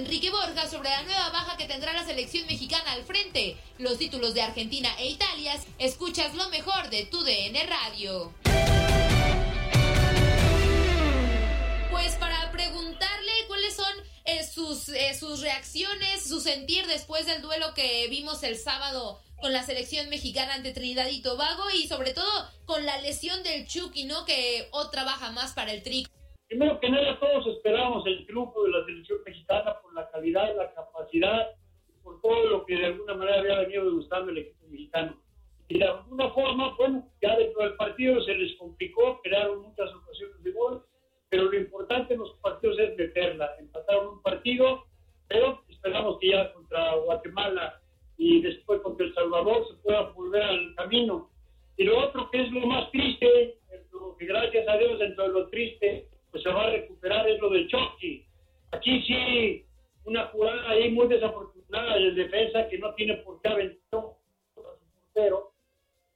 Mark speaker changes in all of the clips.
Speaker 1: Enrique Borja sobre la nueva baja que tendrá la selección mexicana al frente, los títulos de Argentina e Italia. Escuchas lo mejor de tu DN Radio. Pues para preguntarle cuáles son eh, sus, eh, sus reacciones, su sentir después del duelo que vimos el sábado con la selección mexicana ante Trinidad y Tobago y sobre todo con la lesión del Chucky, ¿no? Que otra baja más para el Tri.
Speaker 2: Primero que nada, todos esperábamos el triunfo de la selección mexicana por la calidad, la capacidad, por todo lo que de alguna manera había venido degustando el equipo mexicano. Y de alguna forma, bueno, ya dentro del partido se les complicó, crearon muchas ocasiones de gol, pero lo importante en los partidos es meterla. Empataron un partido, pero esperamos que ya contra Guatemala y después contra El Salvador se pueda volver al camino. Y lo otro que es lo más triste, que gracias a Dios dentro de lo triste, pues se va a recuperar es lo del Chucky. Aquí sí, una jugada ahí muy desafortunada del defensa que no tiene por qué aventar a su portero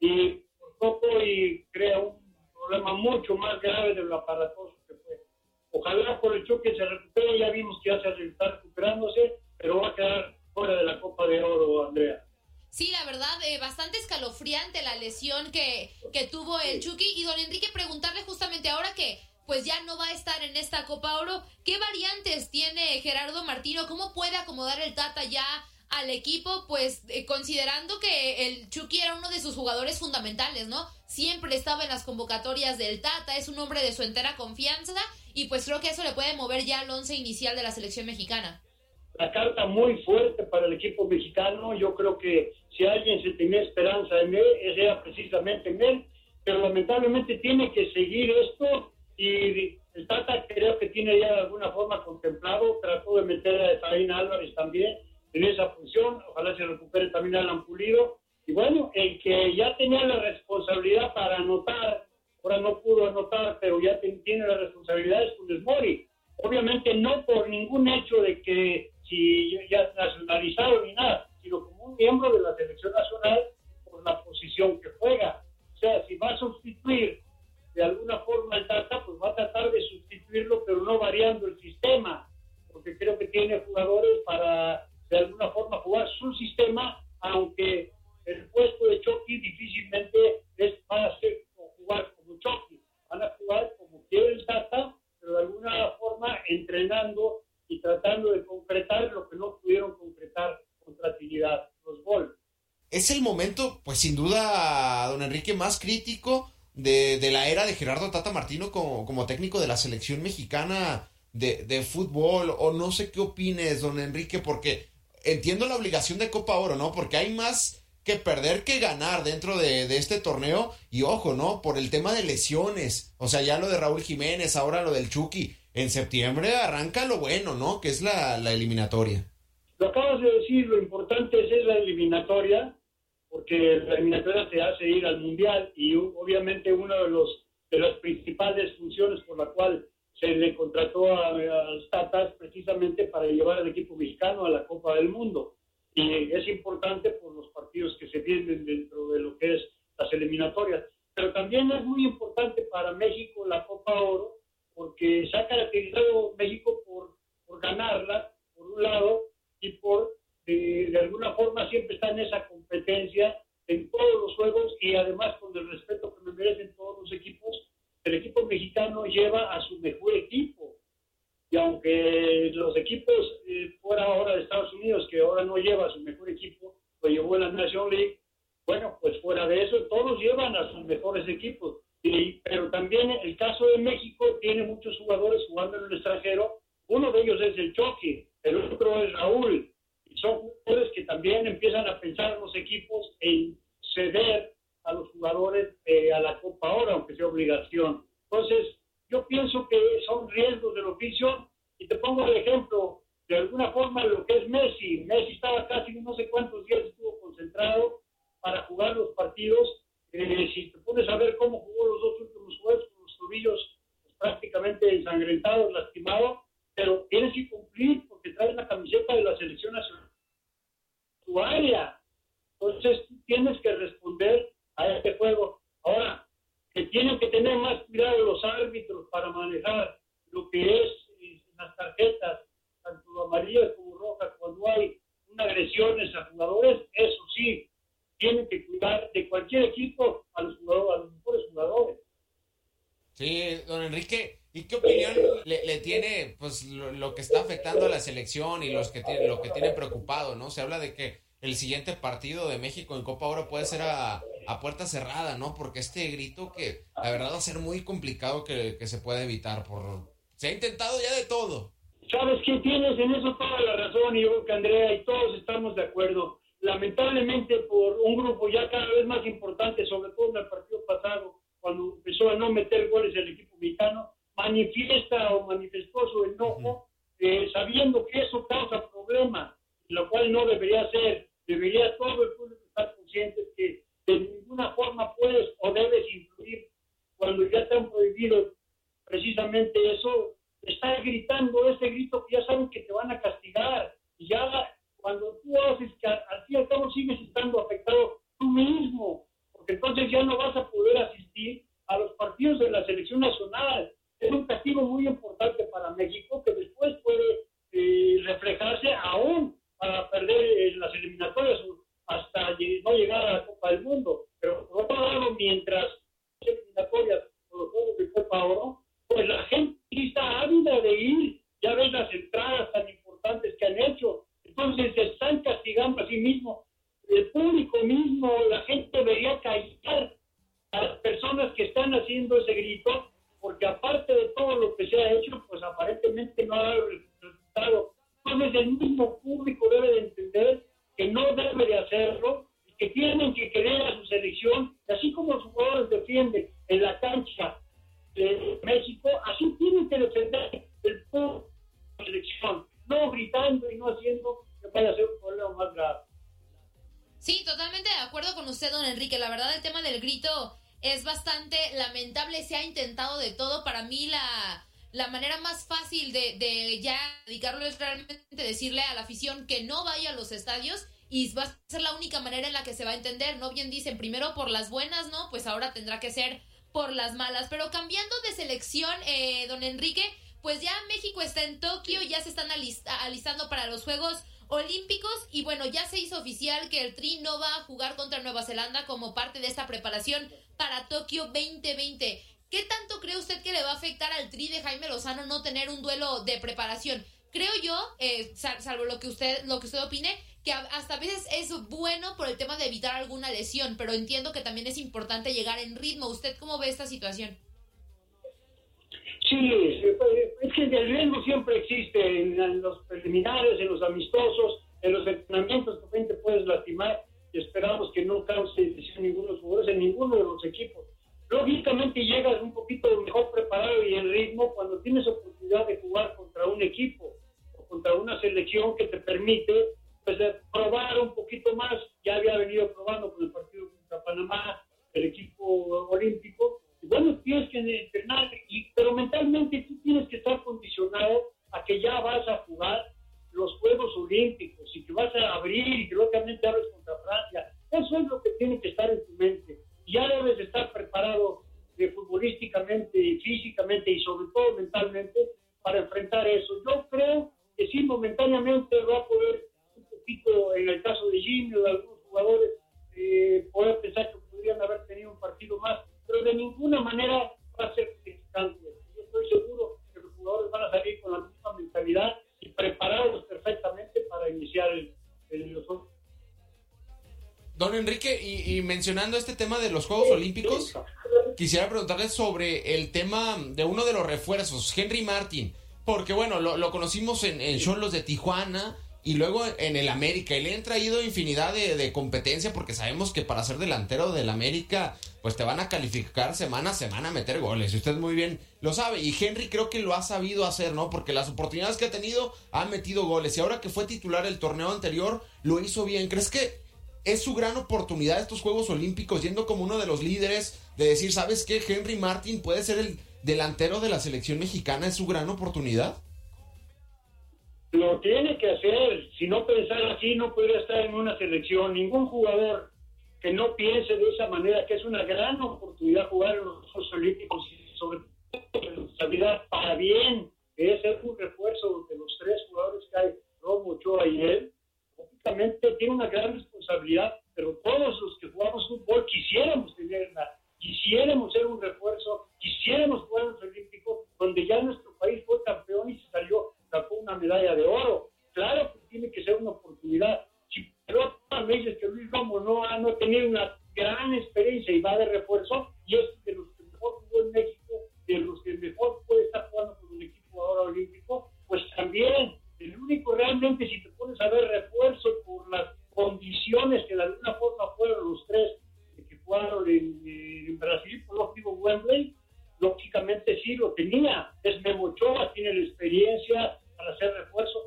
Speaker 2: y por poco y crea un problema mucho más grave de lo aparatoso que fue. Ojalá por el choque se recupere, ya vimos que ya se está recuperándose, pero va a quedar fuera de la Copa de Oro, Andrea.
Speaker 1: Sí, la verdad, eh, bastante escalofriante la lesión que, que tuvo el Chucky. Y don Enrique, preguntarle justamente ahora que pues ya no va a estar en esta Copa Oro. ¿Qué variantes tiene Gerardo Martino? ¿Cómo puede acomodar el Tata ya al equipo? Pues eh, considerando que el Chucky era uno de sus jugadores fundamentales, ¿no? Siempre estaba en las convocatorias del Tata, es un hombre de su entera confianza y pues creo que eso le puede mover ya al once inicial de la selección mexicana.
Speaker 2: La carta muy fuerte para el equipo mexicano. Yo creo que si alguien se tenía esperanza en él, era precisamente en él. Pero lamentablemente tiene que seguir esto y el Tata creo que tiene ya de alguna forma contemplado, trató de meter a Efraín Álvarez también en esa función, ojalá se recupere también Alan Pulido, y bueno, el que ya tenía la responsabilidad para anotar, ahora no pudo anotar, pero ya tiene la responsabilidad es Funes Mori, obviamente no por ningún hecho de que si ya nacionalizado ni nada, sino como un miembro de la selección nacional pues
Speaker 3: sin duda, don Enrique, más crítico de, de la era de Gerardo Tata Martino como, como técnico de la selección mexicana de, de, fútbol, o no sé qué opines, don Enrique, porque entiendo la obligación de Copa Oro, ¿no? Porque hay más que perder que ganar dentro de, este torneo. Y ojo, ¿no? Por el tema de lesiones. O sea, ya lo de Raúl Jiménez, ahora lo del Chucky. En septiembre arranca lo bueno, ¿no? Que es la, eliminatoria.
Speaker 2: Lo acabas de decir, lo importante es, la eliminatoria, porque la eliminatoria te hace ir al Mundial y obviamente una de, los, de las principales funciones por la cual se le contrató a, a Tatas precisamente para llevar al equipo mexicano a la Copa del Mundo y es importante por los partidos que se vienen dentro de lo que es las eliminatorias. Pero también es muy importante para México la Copa Oro, porque se ha caracterizado México por, por ganarla, por un lado, y por, de, de alguna forma, siempre está en esa competencia en todos los juegos y además con el respeto que me merecen todos los equipos, el equipo mexicano lleva a su mejor equipo y aunque los equipos eh, fuera ahora de Estados Unidos, que ahora no lleva su mejor equipo, lo llevó en la National League, bueno, pues fuera de eso, todos llevan a sus mejores equipos. Y, pero también el caso de México tiene muchos jugadores jugando en el extranjero. Uno de ellos es el Chucky, el otro es Raúl. Y son jugadores que también empiezan a pensar en los equipos en ceder a los jugadores eh, a la Copa ahora, aunque sea obligación. Entonces, yo pienso que son riesgos del oficio y te pongo el ejemplo, de alguna forma lo que es Messi. Messi estaba casi no sé cuántos días estuvo concentrado para jugar los partidos. Eh, si te pones a ver cómo jugó los dos últimos juegos, con los tobillos pues, prácticamente ensangrentados, lastimados, pero tienes que cumplir porque traes la camiseta de la selección nacional. Tu área. Entonces tienes que responder a este juego. Ahora, que tienen que tener más cuidado los árbitros para manejar lo que es eh, las tarjetas, tanto amarillas como rojas, cuando hay agresiones a jugadores, eso sí, tienen que cuidar de cualquier equipo a los, jugadores, a los mejores jugadores.
Speaker 3: Sí, don Enrique, ¿y qué opinión le, tiene pues lo, que está afectando a la selección y los que tiene, lo que tiene preocupado, ¿no? Se habla de que el siguiente partido de México en Copa Oro puede ser a, puerta cerrada, ¿no? Porque este grito que la verdad va a ser muy complicado que, se pueda evitar. por Se ha intentado ya de todo.
Speaker 2: Sabes que tienes en eso toda la razón, y yo que Andrea, y todos estamos de acuerdo. Lamentablemente por un grupo ya cada vez más importante, sobre todo en el partido pasado, cuando empezó a no meter goles el equipo mexicano, manifiesta o manifestó su enojo, eh, sabiendo que eso causa problemas, lo cual no debería ser. Debería todo el público estar consciente que de ninguna forma puedes o debes influir cuando ya te han prohibido precisamente eso, estar gritando ese grito que ya saben que te van a castigar. Y ya cuando tú haces que al fin y al cabo sigues estando afectado tú mismo, porque entonces ya no vas a poder asistir a los partidos de la selección nacional. Es un castigo muy importante para México que después puede eh, reflejarse aún para perder en las eliminatorias hasta no llegar a la Copa del Mundo. Pero por otro lado, mientras las eliminatorias por los Juegos de Copa Oro, pues la gente está ávida de ir. Ya ves las entradas tan importantes que han hecho. Entonces se están castigando a sí mismos. El público mismo, la gente debería callar a las personas que están haciendo ese grito, porque aparte de todo lo que se ha hecho, pues aparentemente no ha dado resultado entonces el mismo público debe de entender que no debe de hacerlo que tienen que querer a su selección, así como los jugadores defienden en la cancha de México, así tienen que defender el público de la selección, no gritando y no haciendo
Speaker 1: Sí, totalmente de acuerdo con usted, don Enrique. La verdad, el tema del grito es bastante lamentable. Se ha intentado de todo. Para mí, la, la manera más fácil de, de ya dedicarlo es realmente decirle a la afición que no vaya a los estadios y va a ser la única manera en la que se va a entender. No bien dicen primero por las buenas, ¿no? Pues ahora tendrá que ser por las malas. Pero cambiando de selección, eh, don Enrique, pues ya México está en Tokio, ya se están alistando para los Juegos Olímpicos y bueno, ya se hizo oficial que el Tri no va a jugar contra Nueva Zelanda como parte de esta preparación para Tokio 2020. ¿Qué tanto cree usted que le va a afectar al tri de Jaime Lozano no tener un duelo de preparación? Creo yo, eh, salvo lo que usted lo que usted opine, que hasta a veces es bueno por el tema de evitar alguna lesión, pero entiendo que también es importante llegar en ritmo. ¿Usted cómo ve esta situación?
Speaker 2: Sí, es que el riesgo siempre existe en, los preliminares, en los amistosos, en los entrenamientos, también te puedes lastimar. y esperamos que no cause decisión ninguno de los jugadores en ninguno de los equipos. Lógicamente llegas un poquito mejor preparado y en ritmo cuando tienes oportunidad de jugar contra un equipo o contra una selección que te permite pues, probar un poquito más. Ya había venido probando con el partido contra Panamá, el equipo olímpico. Bueno, tienes que entrenar, y, pero mentalmente tú tienes que estar condicionado a que ya vas a jugar los Juegos Olímpicos y que vas a abrir y que lógicamente abres contra Francia. Eso es lo que tiene que estar en tu mente. Ya debes estar preparado futbolísticamente, físicamente y sobre todo mentalmente para enfrentar eso. Yo creo que sí, momentáneamente va a poder,
Speaker 3: mencionando este tema de los Juegos Olímpicos, quisiera preguntarle sobre el tema de uno de los refuerzos, Henry Martin, porque bueno, lo, conocimos en, en Cholos de Tijuana, y luego en el América. Y le han traído infinidad de, competencia porque sabemos que para ser delantero del América, pues te van a calificar semana a semana a meter goles. Y usted muy bien lo sabe. Y Henry creo que lo ha sabido hacer, ¿no? Porque las oportunidades que ha tenido, ha metido goles. Y ahora que fue titular el torneo anterior, lo hizo bien. ¿Crees que es su gran oportunidad estos Juegos Olímpicos, yendo como uno de los líderes de decir, ¿sabes qué? Henry Martin puede ser el delantero de la selección mexicana. ¿Es su gran oportunidad?
Speaker 2: Lo tiene que hacer. Si no pensara así, no podría estar en una selección. Ningún jugador que no piense de esa manera, que es una gran oportunidad jugar en los Juegos Olímpicos y sobre todo responsabilidad para bien, es un refuerzo de los tres jugadores que hay, Romo, Ochoa y él, tiene una gran responsabilidad, pero todos los que jugamos fútbol quisiéramos tenerla, quisiéramos ser un refuerzo, quisiéramos jugar en los Olímpicos, donde ya nuestro país fue campeón y se salió sacó una medalla de oro. Claro que tiene que ser una oportunidad. Si pero me dices que Luis Romo no ha, no tenido una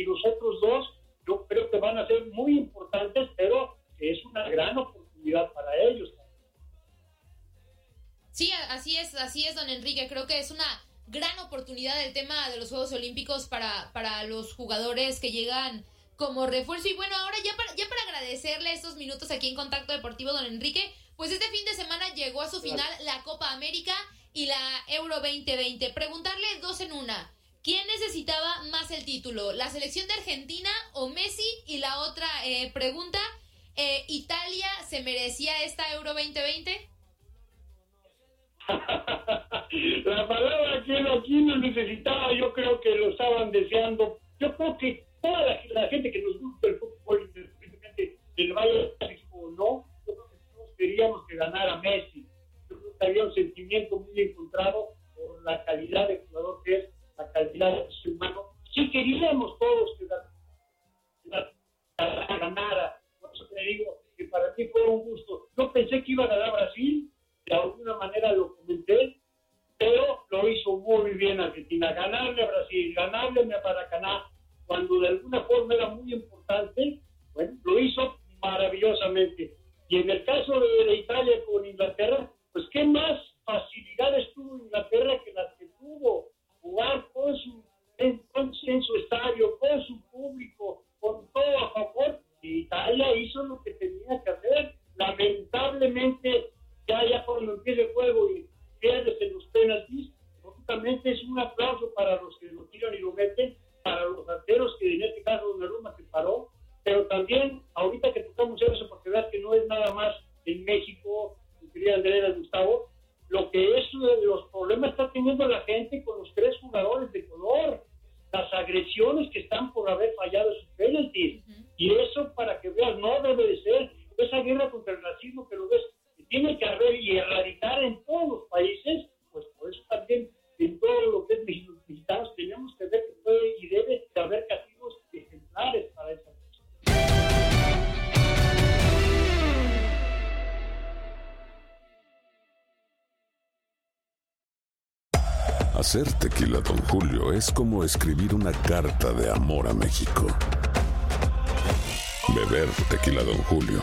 Speaker 2: y los otros dos yo creo que van a ser muy importantes, pero es una gran oportunidad para ellos.
Speaker 1: Sí, así es, así es, don Enrique. Creo que es una gran oportunidad el tema de los Juegos Olímpicos para, para los jugadores que llegan como refuerzo. Y bueno, ahora ya para, ya para agradecerle estos minutos aquí en Contacto Deportivo, don Enrique, pues este fin de semana llegó a su final la Copa América y la Euro 2020. Preguntarle dos en una. ¿Quién necesitaba más el título? ¿La selección de Argentina o Messi? Y la otra eh, pregunta, eh, ¿Italia se merecía esta Euro 2020?
Speaker 2: la palabra que aquí no necesitaba, yo creo que lo estaban deseando. Yo creo que toda la, gente que nos gusta el fútbol, independientemente del Valle o no, yo creo que todos queríamos que ganara Messi. Yo creo que había un sentimiento muy encontrado por la calidad de jugador que es la calidad de ser humano. Si queríamos todos que la, ganara, por eso te digo que para ti fue un gusto. Yo pensé que iba a ganar Brasil, de alguna manera lo comenté, pero lo hizo muy bien Argentina. Ganarle a Brasil, ganarle a Paracaná, cuando de alguna forma era muy importante, Lamentablemente, tiene que haber y erradicar en todos los países, pues por eso también en todo lo que es mexicanos tenemos que ver que puede y debe haber castigos ejemplares para esas
Speaker 4: Hacer tequila, don Julio, es como escribir una carta de amor a México. Beber tequila, don Julio